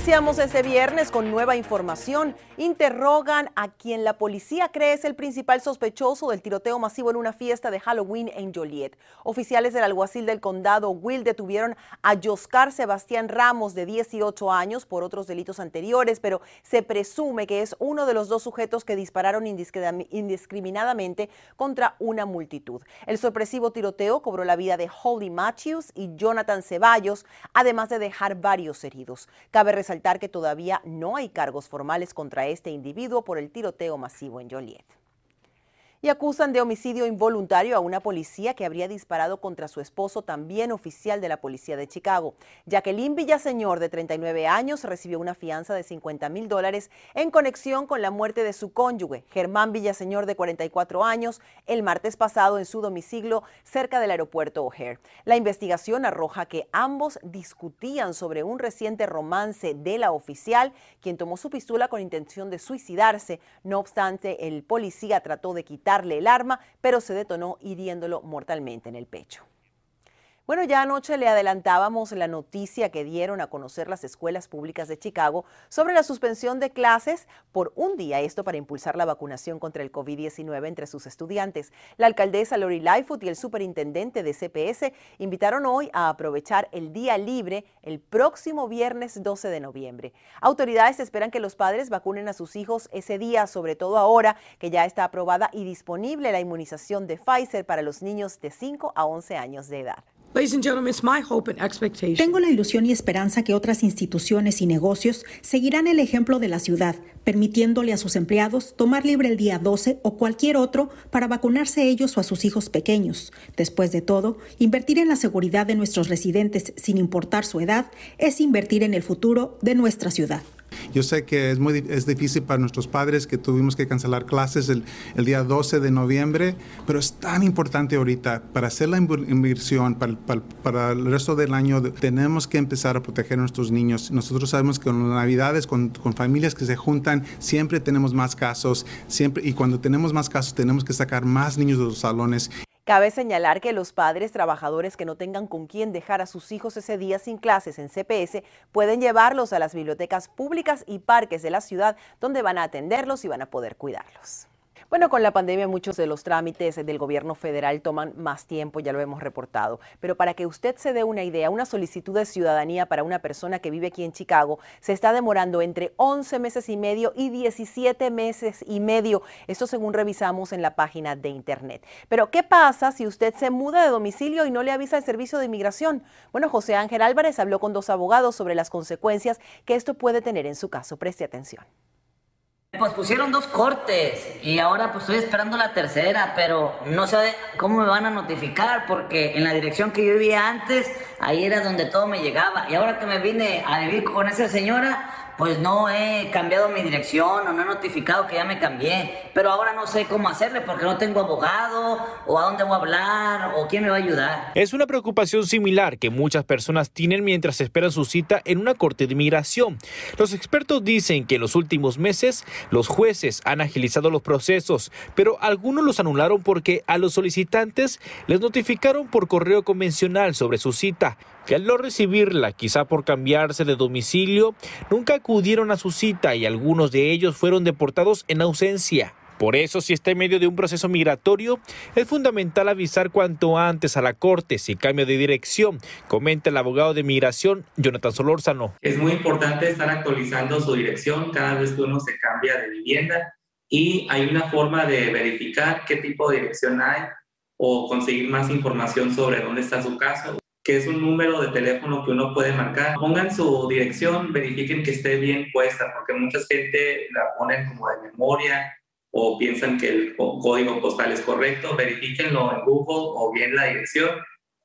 Iniciamos ese viernes con nueva información. Interrogan a quien la policía cree es el principal sospechoso del tiroteo masivo en una fiesta de Halloween en Joliet. Oficiales del alguacil del condado Will detuvieron a Joscar Sebastián Ramos de 18 años por otros delitos anteriores, pero se presume que es uno de los dos sujetos que dispararon indiscriminadamente contra una multitud. El sorpresivo tiroteo cobró la vida de Holly Matthews y Jonathan Ceballos, además de dejar varios heridos. Cabe resaltar que todavía no hay cargos formales contra este individuo por el tiroteo masivo en Joliet y acusan de homicidio involuntario a una policía que habría disparado contra su esposo, también oficial de la policía de Chicago. Jacqueline Villaseñor, de 39 años, recibió una fianza de 50 mil dólares en conexión con la muerte de su cónyuge, Germán Villaseñor, de 44 años, el martes pasado en su domicilio cerca del aeropuerto O'Hare. La investigación arroja que ambos discutían sobre un reciente romance de la oficial, quien tomó su pistola con intención de suicidarse. No obstante, el policía trató de quitar darle el arma, pero se detonó hiriéndolo mortalmente en el pecho. Bueno, ya anoche le adelantábamos la noticia que dieron a conocer las escuelas públicas de Chicago sobre la suspensión de clases por un día, esto para impulsar la vacunación contra el COVID-19 entre sus estudiantes. La alcaldesa Lori Lightfoot y el superintendente de CPS invitaron hoy a aprovechar el día libre el próximo viernes 12 de noviembre. Autoridades esperan que los padres vacunen a sus hijos ese día, sobre todo ahora que ya está aprobada y disponible la inmunización de Pfizer para los niños de 5 a 11 años de edad. Tengo la ilusión y esperanza que otras instituciones y negocios seguirán el ejemplo de la ciudad, permitiéndole a sus empleados tomar libre el día 12 o cualquier otro para vacunarse ellos o a sus hijos pequeños. Después de todo, invertir en la seguridad de nuestros residentes sin importar su edad es invertir en el futuro de nuestra ciudad. Yo sé que es muy es difícil para nuestros padres que tuvimos que cancelar clases el, el día 12 de noviembre, pero es tan importante ahorita para hacer la inversión para, para, el resto del año. Tenemos que empezar a proteger a nuestros niños. Nosotros sabemos que con las navidades, con, con familias que se juntan, siempre tenemos más casos, siempre, y cuando tenemos más casos tenemos que sacar más niños de los salones. Cabe señalar que los padres trabajadores que no tengan con quién dejar a sus hijos ese día sin clases en CPS pueden llevarlos a las bibliotecas públicas y parques de la ciudad donde van a atenderlos y van a poder cuidarlos. Bueno, con la pandemia muchos de los trámites del gobierno federal toman más tiempo, ya lo hemos reportado, pero para que usted se dé una idea, una solicitud de ciudadanía para una persona que vive aquí en Chicago se está demorando entre 11 meses y medio y 17 meses y medio, esto según revisamos en la página de internet. Pero ¿qué pasa si usted se muda de domicilio y no le avisa el servicio de inmigración? Bueno, José Ángel Álvarez habló con dos abogados sobre las consecuencias que esto puede tener en su caso. Preste atención. Pues pusieron dos cortes y ahora pues estoy esperando la tercera, pero no sé cómo me van a notificar porque en la dirección que yo vivía antes, ahí era donde todo me llegaba. Y ahora que me vine a vivir con esa señora, pues no he cambiado mi dirección o no he notificado que ya me cambié, pero ahora no sé cómo hacerle porque no tengo abogado o a dónde voy a hablar o quién me va a ayudar. Es una preocupación similar que muchas personas tienen mientras esperan su cita en una corte de inmigración. Los expertos dicen que en los últimos meses los jueces han agilizado los procesos, pero algunos los anularon porque a los solicitantes les notificaron por correo convencional sobre su cita que al no recibirla, quizá por cambiarse de domicilio, nunca acudieron a su cita y algunos de ellos fueron deportados en ausencia. Por eso, si está en medio de un proceso migratorio, es fundamental avisar cuanto antes a la Corte si cambia de dirección, comenta el abogado de migración, Jonathan Solórzano. Es muy importante estar actualizando su dirección cada vez que uno se cambia de vivienda y hay una forma de verificar qué tipo de dirección hay o conseguir más información sobre dónde está su caso que es un número de teléfono que uno puede marcar. Pongan su dirección, verifiquen que esté bien puesta, porque mucha gente la ponen como de memoria o piensan que el código postal es correcto. Verifíquenlo en Google o bien la dirección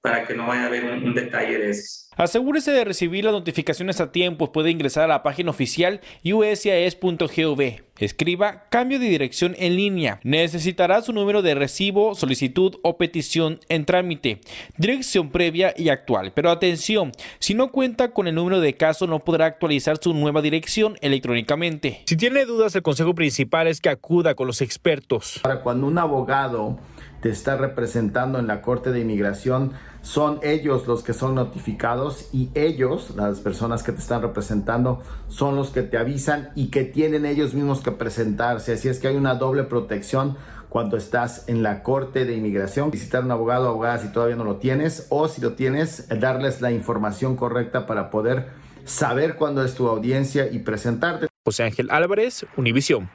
para que no vaya a haber un, detalle de eso. Asegúrese de recibir las notificaciones a tiempo. Puede ingresar a la página oficial usas.gov. Escriba cambio de dirección en línea. Necesitará su número de recibo, solicitud o petición en trámite, dirección previa y actual. Pero atención, si no cuenta con el número de caso no podrá actualizar su nueva dirección electrónicamente. Si tiene dudas, el consejo principal es que acuda con los expertos. Para cuando un abogado te está representando en la Corte de Inmigración, son ellos los que son notificados y ellos, las personas que te están representando, son los que te avisan y que tienen ellos mismos que presentarse. Así es que hay una doble protección cuando estás en la Corte de Inmigración. Visitar un abogado o abogada si todavía no lo tienes o si lo tienes, darles la información correcta para poder saber cuándo es tu audiencia y presentarte. José Ángel Álvarez, Univisión.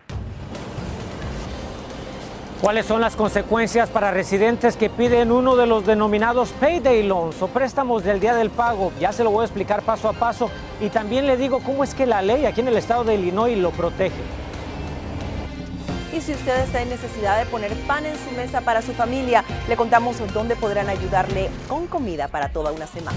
¿Cuáles son las consecuencias para residentes que piden uno de los denominados payday loans o préstamos del día del pago? Ya se lo voy a explicar paso a paso y también le digo cómo es que la ley aquí en el estado de Illinois lo protege. Y si usted está en necesidad de poner pan en su mesa para su familia, le contamos dónde podrán ayudarle con comida para toda una semana.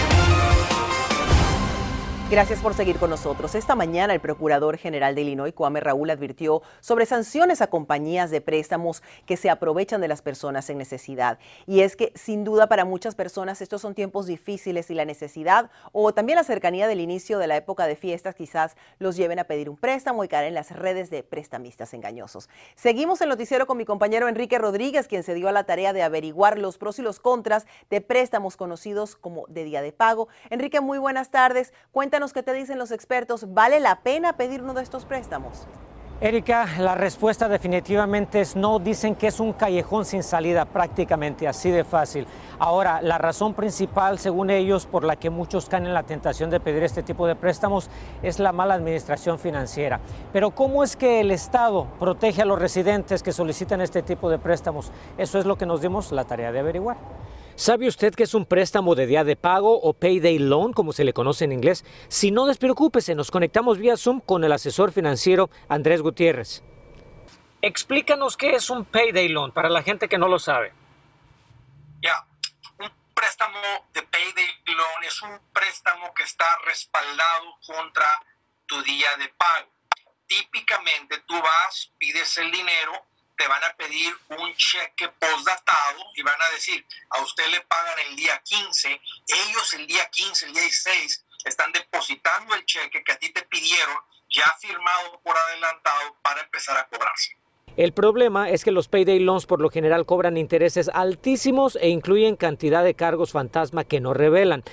Gracias por seguir con nosotros. Esta mañana el Procurador General de Illinois, Kwame Raúl, advirtió sobre sanciones a compañías de préstamos que se aprovechan de las personas en necesidad. Y es que sin duda para muchas personas estos son tiempos difíciles y la necesidad o también la cercanía del inicio de la época de fiestas quizás los lleven a pedir un préstamo y caer en las redes de prestamistas engañosos. Seguimos el noticiero con mi compañero Enrique Rodríguez, quien se dio a la tarea de averiguar los pros y los contras de préstamos conocidos como de día de pago. Enrique, muy buenas tardes. Cuéntanos qué te dicen los expertos. ¿Vale la pena pedir uno de estos préstamos? Erika, la respuesta definitivamente es no. Dicen que es un callejón sin salida, prácticamente así de fácil. Ahora, la razón principal, según ellos, por la que muchos caen en la tentación de pedir este tipo de préstamos es la mala administración financiera. Pero ¿cómo es que el Estado protege a los residentes que solicitan este tipo de préstamos? Eso es lo que nos dimos la tarea de averiguar. ¿Sabe usted que es un préstamo de día de pago o payday loan, como se le conoce en inglés? Si no, despreocúpese, nos conectamos vía Zoom con el asesor financiero Andrés Gutiérrez. Explícanos qué es un payday loan para la gente que no lo sabe. Ya, un préstamo de payday loan es un préstamo que está respaldado contra tu día de pago. Típicamente tú vas, pides el dinero te van a pedir un cheque postdatado y van a decir, a usted le pagan el día 15, ellos el día 15, el día 16, están depositando el cheque que a ti te pidieron ya firmado por adelantado para empezar a cobrarse. El problema es que los payday loans por lo general cobran intereses altísimos e incluyen cantidad de cargos fantasma que no revelan.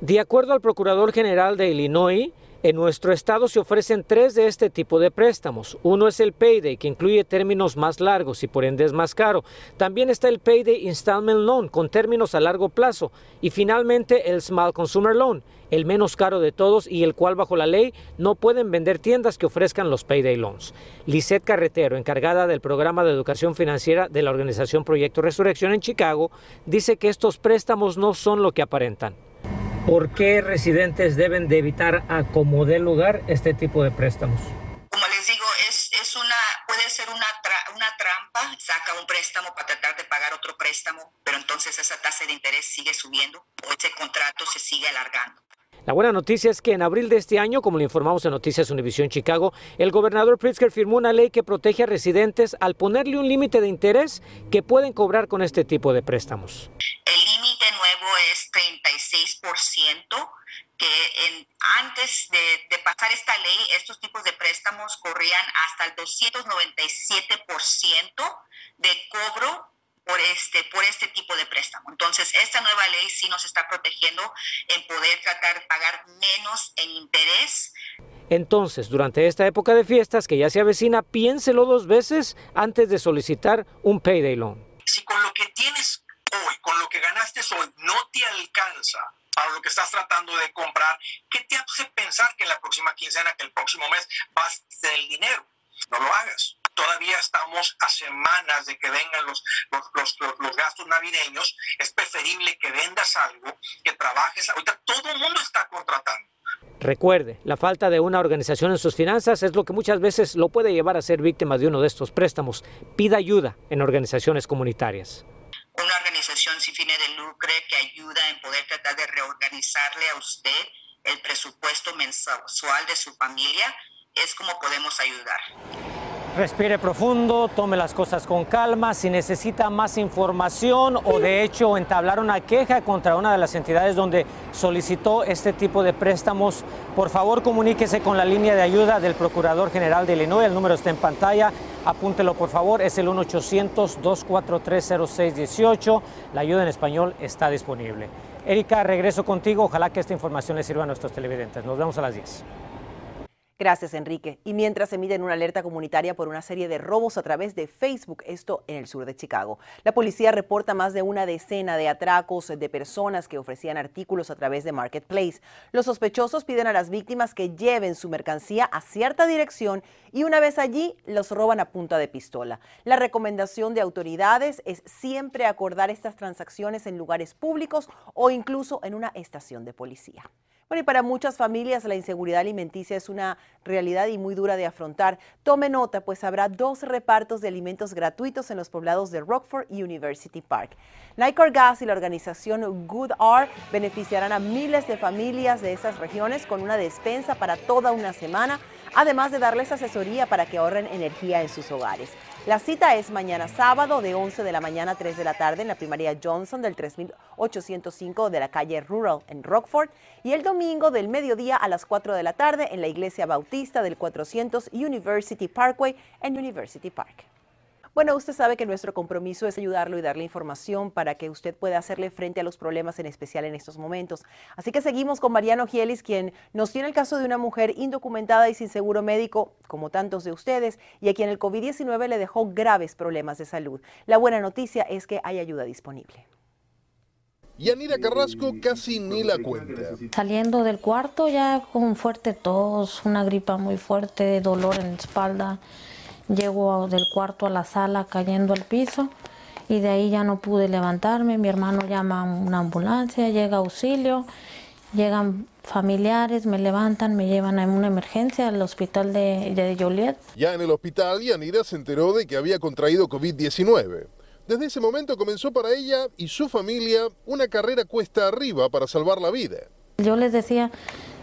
De acuerdo al Procurador General de Illinois, en nuestro estado se ofrecen tres de este tipo de préstamos. Uno es el Payday, que incluye términos más largos y por ende es más caro. También está el Payday Installment Loan, con términos a largo plazo. Y finalmente el Small Consumer Loan, el menos caro de todos y el cual bajo la ley no pueden vender tiendas que ofrezcan los Payday Loans. Lisette Carretero, encargada del programa de educación financiera de la organización Proyecto Resurrección en Chicago, dice que estos préstamos no son lo que aparentan. ¿Por qué residentes deben de evitar a como dé lugar este tipo de préstamos? Como les digo, es, es una, puede ser una, una trampa, saca un préstamo para tratar de pagar otro préstamo, pero entonces esa tasa de interés sigue subiendo o ese contrato se sigue alargando. La buena noticia es que en abril de este año, como le informamos en Noticias Univisión Chicago, el gobernador Pritzker firmó una ley que protege a residentes al ponerle un límite de interés que pueden cobrar con este tipo de préstamos. El 36%, que en, antes de, de, pasar esta ley, estos tipos de préstamos corrían hasta el 297% de cobro por este, por este tipo de préstamo. Entonces, esta nueva ley sí nos está protegiendo en poder tratar de pagar menos en interés. Entonces, durante esta época de fiestas que ya se avecina, piénselo dos veces antes de solicitar un payday loan. Si con lo que tienes hoy, con lo que ganaste hoy, no te alcanza para lo que estás tratando de comprar, ¿qué te hace pensar que en la próxima quincena, que el próximo mes vas a tener el dinero? No lo hagas. todavía estamos a semanas de que vengan los, los, los, gastos navideños, es preferible que vendas algo, que trabajes. Ahorita todo el mundo está contratando. Recuerde, la falta de una organización en sus finanzas es lo que muchas veces lo puede llevar a ser víctima de uno de estos préstamos. Pida ayuda en organizaciones comunitarias. Fines de lucro que ayuda en poder tratar de reorganizarle a usted el presupuesto mensual de su familia es como podemos ayudar. Respire profundo, tome las cosas con calma. Si necesita más información o de hecho entablar una queja contra una de las entidades donde solicitó este tipo de préstamos, por favor comuníquese con la línea de ayuda del Procurador General de Illinois. El número está en pantalla. Apúntelo por favor. Es el 1-800-243-0618. La ayuda en español está disponible. Erika, regreso contigo. Ojalá que esta información le sirva a nuestros televidentes. Nos vemos a las 10. Gracias, Enrique. Y mientras emiten una alerta comunitaria por una serie de robos a través de Facebook, esto en el sur de Chicago, la policía reporta más de una decena de atracos de personas que ofrecían artículos a través de Marketplace. Los sospechosos piden a las víctimas que lleven su mercancía a cierta dirección y una vez allí los roban a punta de pistola. La recomendación de autoridades es siempre acordar estas transacciones en lugares públicos o incluso en una estación de policía. Bueno, y para muchas familias la inseguridad alimenticia es una realidad y muy dura de afrontar. Tome nota, pues habrá dos repartos de alimentos gratuitos en los poblados de Rockford y University Park. Nicor Gas y la organización Good R beneficiarán a miles de familias de esas regiones con una despensa para toda una semana, además de darles asesoría para que ahorren energía en sus hogares. La cita es mañana sábado de 11 de la mañana a 3 de la tarde en la primaria Johnson del 3805 de la calle Rural en Rockford y el domingo del mediodía a las 4 de la tarde en la iglesia bautista del 400 University Parkway en University Park. Bueno, usted sabe que nuestro compromiso es ayudarlo y darle información para que usted pueda hacerle frente a los problemas en especial en estos momentos. Así que seguimos con Mariano Gielis, quien nos tiene el caso de una mujer indocumentada y sin seguro médico, como tantos de ustedes, y a quien el COVID-19 le dejó graves problemas de salud. La buena noticia es que hay ayuda disponible. Yanira Carrasco casi ni la cuenta. Saliendo del cuarto ya con fuerte tos, una gripa muy fuerte, dolor en la espalda. Llego del cuarto a la sala cayendo al piso y de ahí ya no pude levantarme. Mi hermano llama a una ambulancia, llega auxilio, llegan familiares, me levantan, me llevan a una emergencia al hospital de, de Joliet. Ya en el hospital, Yanira se enteró de que había contraído COVID-19. Desde ese momento comenzó para ella y su familia una carrera cuesta arriba para salvar la vida. Yo les decía,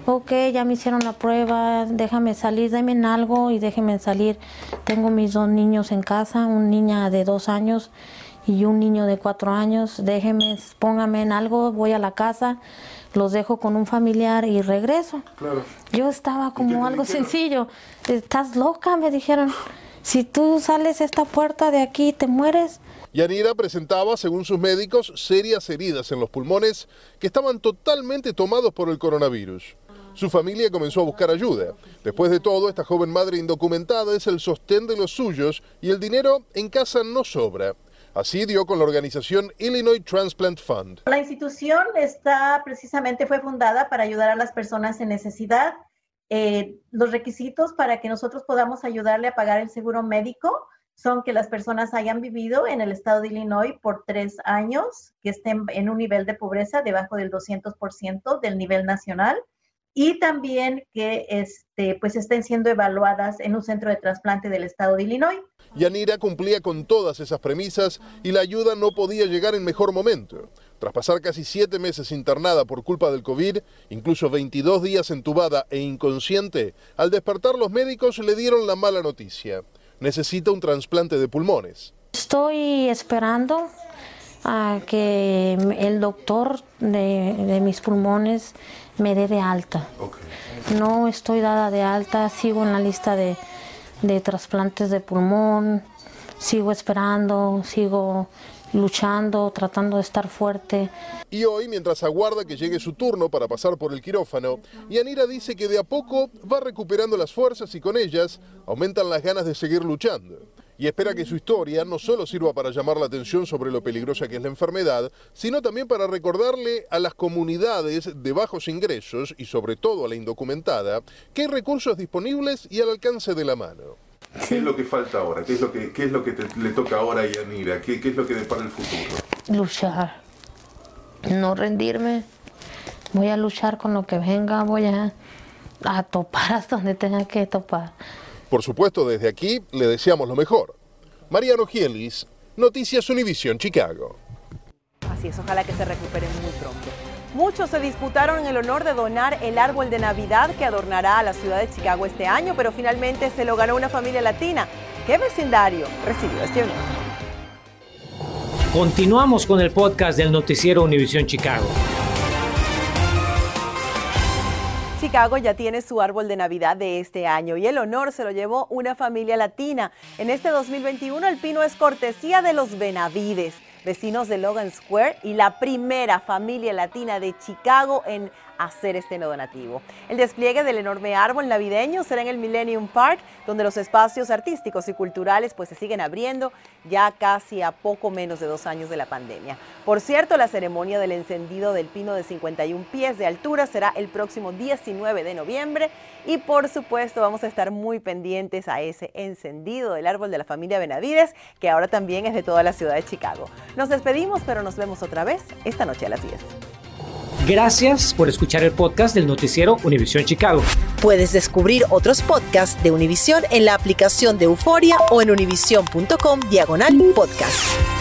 ok, ya me hicieron la prueba, déjame salir, denme en algo y déjenme salir. Tengo mis dos niños en casa, una niña de dos años y un niño de cuatro años, déjenme, póngame en algo, voy a la casa, los dejo con un familiar y regreso. Claro. Yo estaba como algo sencillo, estás loca, me dijeron, si tú sales esta puerta de aquí te mueres. Yanira presentaba, según sus médicos, serias heridas en los pulmones que estaban totalmente tomados por el coronavirus. Su familia comenzó a buscar ayuda. Después de todo, esta joven madre indocumentada es el sostén de los suyos y el dinero en casa no sobra. Así dio con la organización Illinois Transplant Fund. La institución está precisamente fue fundada para ayudar a las personas en necesidad. Eh, los requisitos para que nosotros podamos ayudarle a pagar el seguro médico son que las personas hayan vivido en el estado de Illinois por tres años, que estén en un nivel de pobreza debajo del 200% del nivel nacional y también que este, pues estén siendo evaluadas en un centro de trasplante del estado de Illinois. Yanira cumplía con todas esas premisas y la ayuda no podía llegar en mejor momento. Tras pasar casi siete meses internada por culpa del COVID, incluso 22 días entubada e inconsciente, al despertar los médicos le dieron la mala noticia. Necesita un trasplante de pulmones. Estoy esperando a que el doctor de, de mis pulmones me dé de alta. No estoy dada de alta, sigo en la lista de, de trasplantes de pulmón, sigo esperando, sigo luchando, tratando de estar fuerte. Y hoy, mientras aguarda que llegue su turno para pasar por el quirófano, Yanira dice que de a poco va recuperando las fuerzas y con ellas aumentan las ganas de seguir luchando y espera que su historia no solo sirva para llamar la atención sobre lo peligrosa que es la enfermedad, sino también para recordarle a las comunidades de bajos ingresos y sobre todo a la indocumentada que hay recursos disponibles y al alcance de la mano. ¿Qué es lo que falta ahora? ¿Qué es lo que, qué es lo que te- le toca ahora a Yanira? ¿Qué, ¿Qué es lo que depara el futuro? Luchar. No rendirme. Voy a luchar con lo que venga. Voy a, a topar hasta donde tenga que topar. Por supuesto, desde aquí le deseamos lo mejor. Mariano Gielis, Noticias Univisión Chicago. Así es, ojalá que se recuperen muy pronto. Muchos se disputaron el honor de donar el árbol de Navidad que adornará a la ciudad de Chicago este año, pero finalmente se lo ganó una familia latina. ¿Qué vecindario recibió este honor? Continuamos con el podcast del noticiero Univisión Chicago. Chicago ya tiene su árbol de Navidad de este año y el honor se lo llevó una familia latina. En este 2021 el pino es cortesía de los Benavides, vecinos de Logan Square y la primera familia latina de Chicago en hacer este donativo. El despliegue del enorme árbol navideño será en el Millennium Park, donde los espacios artísticos y culturales pues se siguen abriendo ya casi a poco menos de dos años de la pandemia. Por cierto, la ceremonia del encendido del pino de 51 pies de altura será el próximo 19 de noviembre y por supuesto vamos a estar muy pendientes a ese encendido del árbol de la familia Benavides, que ahora también es de toda la ciudad de Chicago. Nos despedimos, pero nos vemos otra vez esta noche a las 10. Gracias por escuchar el podcast del noticiero Univisión Chicago. Puedes descubrir otros podcasts de Univision en la aplicación de Euforia o en univision.com diagonal podcast.